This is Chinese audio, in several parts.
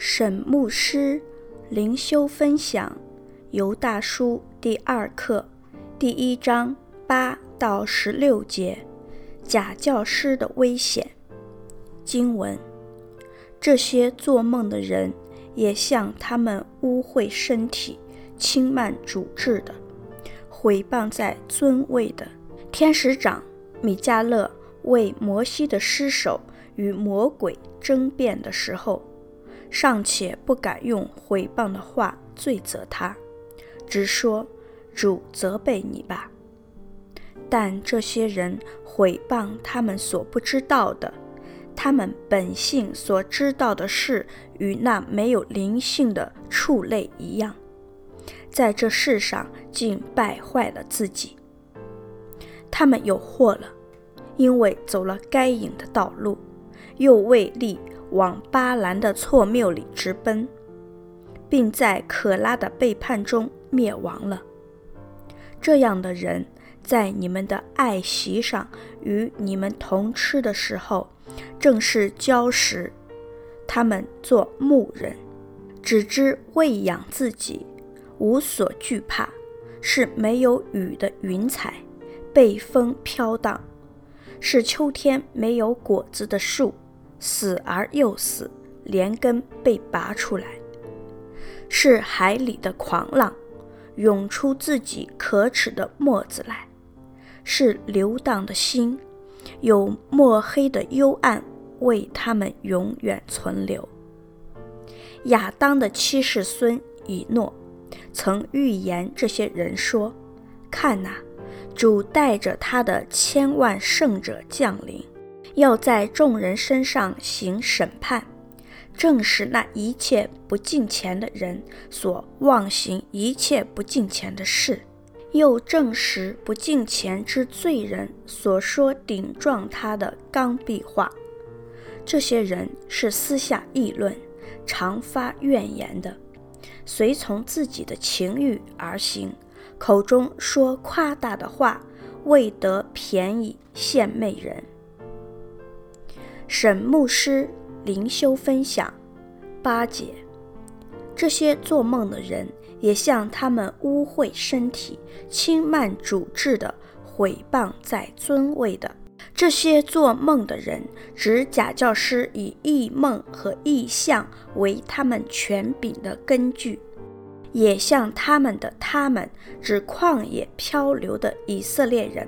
沈牧师灵修分享《犹大书》第二课第一章八到十六节，假教师的危险。经文：这些做梦的人也像他们污秽身体、轻慢主治的，毁谤在尊位的天使长米迦勒为摩西的尸首与魔鬼争辩的时候。尚且不敢用毁谤的话罪责他，只说主责备你吧。但这些人毁谤他们所不知道的，他们本性所知道的事，与那没有灵性的畜类一样，在这世上竟败坏了自己。他们有祸了，因为走了该隐的道路，又为利。往巴兰的错谬里直奔，并在可拉的背叛中灭亡了。这样的人，在你们的爱席上与你们同吃的时候，正是礁石。他们做牧人，只知喂养自己，无所惧怕，是没有雨的云彩，被风飘荡，是秋天没有果子的树。死而又死，连根被拔出来，是海里的狂浪，涌出自己可耻的沫子来，是流荡的心，有墨黑的幽暗为他们永远存留。亚当的七世孙以诺曾预言这些人说：“看哪，主带着他的千万圣者降临。”要在众人身上行审判，正是那一切不敬虔的人所妄行一切不敬虔的事，又证实不敬虔之罪人所说顶撞他的刚愎话。这些人是私下议论，常发怨言的，随从自己的情欲而行，口中说夸大的话，为得便宜献媚人。沈牧师灵修分享八节，这些做梦的人也像他们污秽身体、轻慢主治的、毁谤在尊位的。这些做梦的人指假教师以异梦和异象为他们权柄的根据，也像他们的他们指旷野漂流的以色列人、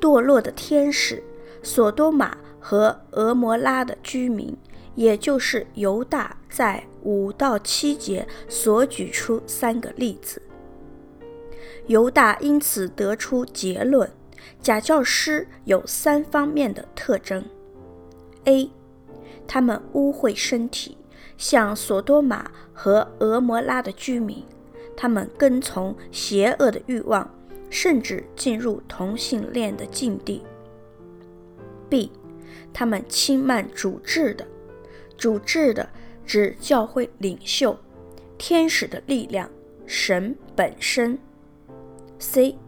堕落的天使、所多玛。和俄摩拉的居民，也就是犹大，在五到七节所举出三个例子。犹大因此得出结论：假教师有三方面的特征：A. 他们污秽身体，像所多玛和俄摩拉的居民，他们跟从邪恶的欲望，甚至进入同性恋的境地。B. 他们轻慢主治的，主治的指教会领袖、天使的力量、神本身。C，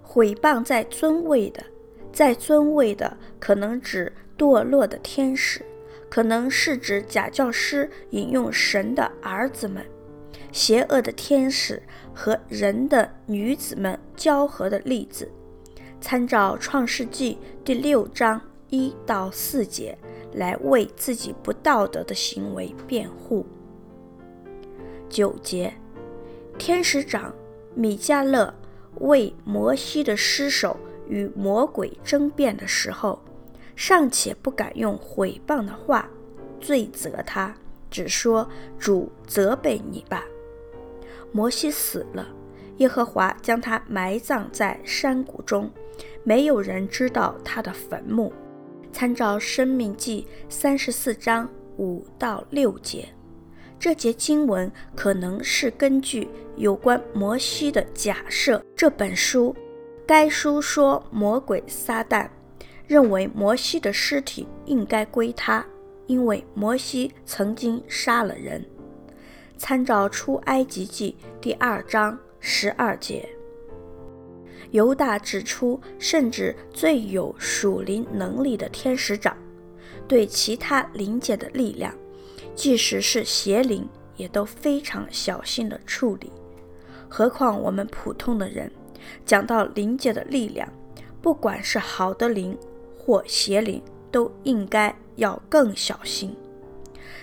毁谤在尊位的，在尊位的可能指堕落的天使，可能是指假教师引用神的儿子们、邪恶的天使和人的女子们交合的例子。参照创世纪第六章。一到四节来为自己不道德的行为辩护。九节，天使长米迦勒为摩西的尸首与魔鬼争辩的时候，尚且不敢用毁谤的话罪责他，只说主责备你吧。摩西死了，耶和华将他埋葬在山谷中，没有人知道他的坟墓。参照《生命记》三十四章五到六节，这节经文可能是根据有关摩西的假设。这本书，该书说魔鬼撒旦认为摩西的尸体应该归他，因为摩西曾经杀了人。参照《出埃及记》第二章十二节。犹大指出，甚至最有属灵能力的天使长，对其他灵界的力量，即使是邪灵，也都非常小心地处理。何况我们普通的人，讲到灵界的力量，不管是好的灵或邪灵，都应该要更小心。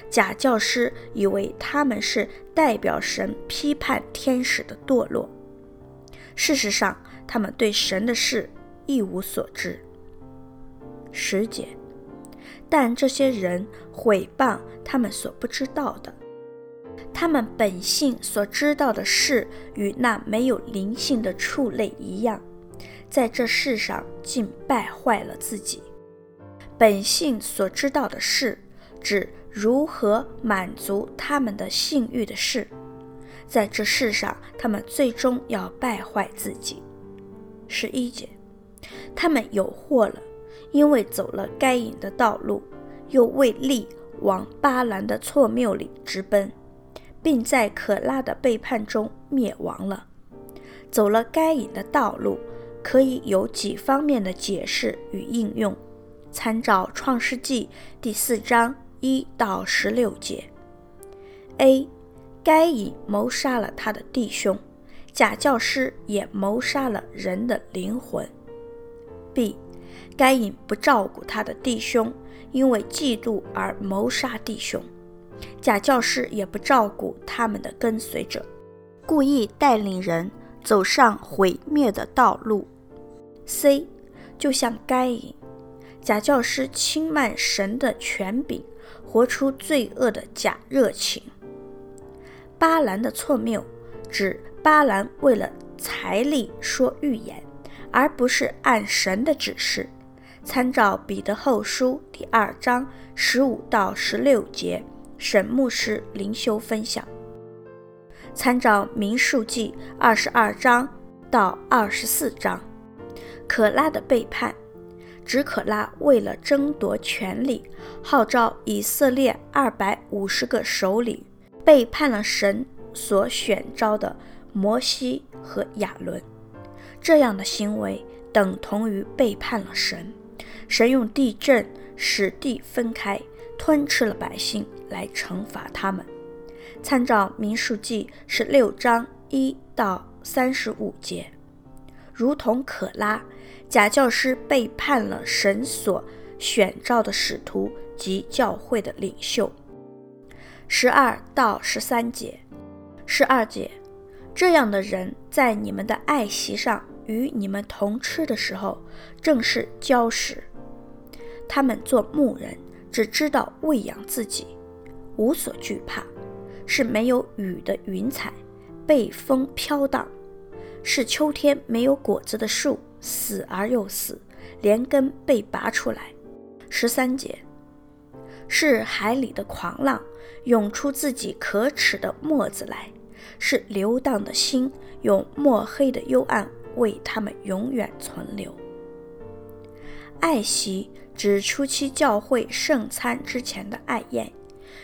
假教师以为他们是代表神批判天使的堕落，事实上，他们对神的事一无所知。十节，但这些人毁谤他们所不知道的，他们本性所知道的事与那没有灵性的畜类一样，在这世上竟败坏了自己。本性所知道的事，指如何满足他们的性欲的事，在这世上，他们最终要败坏自己。十一节，他们有祸了，因为走了该隐的道路，又为利往巴兰的错谬里直奔，并在可拉的背叛中灭亡了。走了该隐的道路，可以有几方面的解释与应用，参照创世纪第四章。一到十六节。A，该隐谋杀了他的弟兄，假教师也谋杀了人的灵魂。B，该隐不照顾他的弟兄，因为嫉妒而谋杀弟兄，假教师也不照顾他们的跟随者，故意带领人走上毁灭的道路。C，就像该隐，假教师轻慢神的权柄。活出罪恶的假热情。巴兰的错谬，指巴兰为了财力说预言，而不是按神的指示。参照彼得后书第二章十五到十六节，沈牧师灵修分享。参照民数记二十二章到二十四章，可拉的背叛。指可拉为了争夺权力，号召以色列二百五十个首领，背叛了神所选召的摩西和亚伦。这样的行为等同于背叛了神。神用地震使地分开，吞吃了百姓来惩罚他们。参照民数记十六章一到三十五节，如同可拉。假教师背叛了神所选召的使徒及教会的领袖。十二到十三节，十二节，这样的人在你们的爱席上与你们同吃的时候，正是礁石。他们做牧人，只知道喂养自己，无所惧怕，是没有雨的云彩，被风飘荡，是秋天没有果子的树。死而又死，连根被拔出来。十三节，是海里的狂浪，涌出自己可耻的沫子来；是流荡的心，用墨黑的幽暗为他们永远存留。爱席指初期教会圣餐之前的爱宴，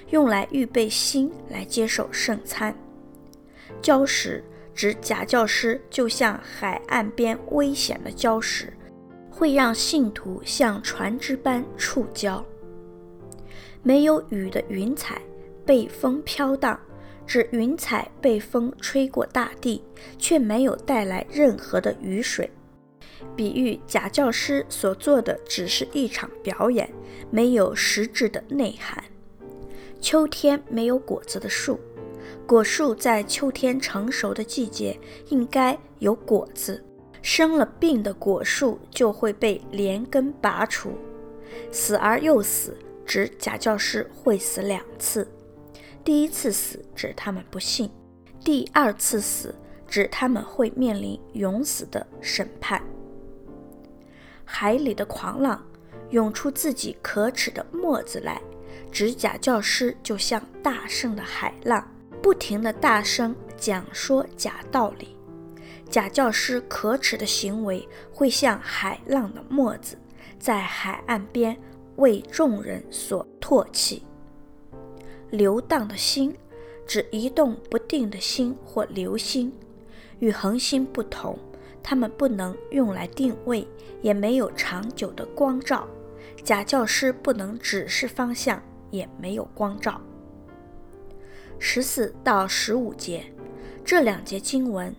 用来预备心来接受圣餐。礁石。指假教师就像海岸边危险的礁石，会让信徒像船只般触礁。没有雨的云彩被风飘荡，指云彩被风吹过大地，却没有带来任何的雨水。比喻假教师所做的只是一场表演，没有实质的内涵。秋天没有果子的树。果树在秋天成熟的季节应该有果子，生了病的果树就会被连根拔除。死而又死，指假教师会死两次。第一次死指他们不信，第二次死指他们会面临永死的审判。海里的狂浪涌出自己可耻的沫子来，指假教师就像大声的海浪。不停地大声讲说假道理，假教师可耻的行为会像海浪的沫子，在海岸边为众人所唾弃。流荡的心指移动不定的心或流星，与恒星不同，它们不能用来定位，也没有长久的光照。假教师不能指示方向，也没有光照。十四到十五节。这两节经文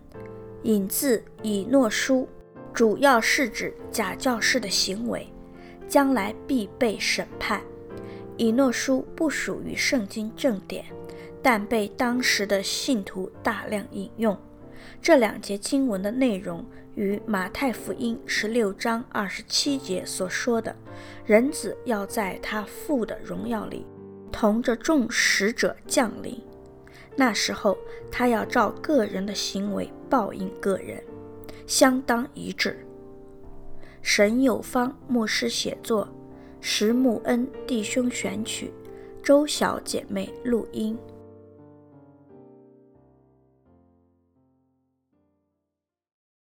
引自以诺书，主要是指假教师的行为，将来必被审判。以诺书不属于圣经正典，但被当时的信徒大量引用。这两节经文的内容与马太福音十六章二十七节所说的“人子要在他父的荣耀里，同着众使者降临，那时候他要照个人的行为报应个人”相当一致。沈有方牧师写作。石木恩弟兄选曲，周小姐妹录音。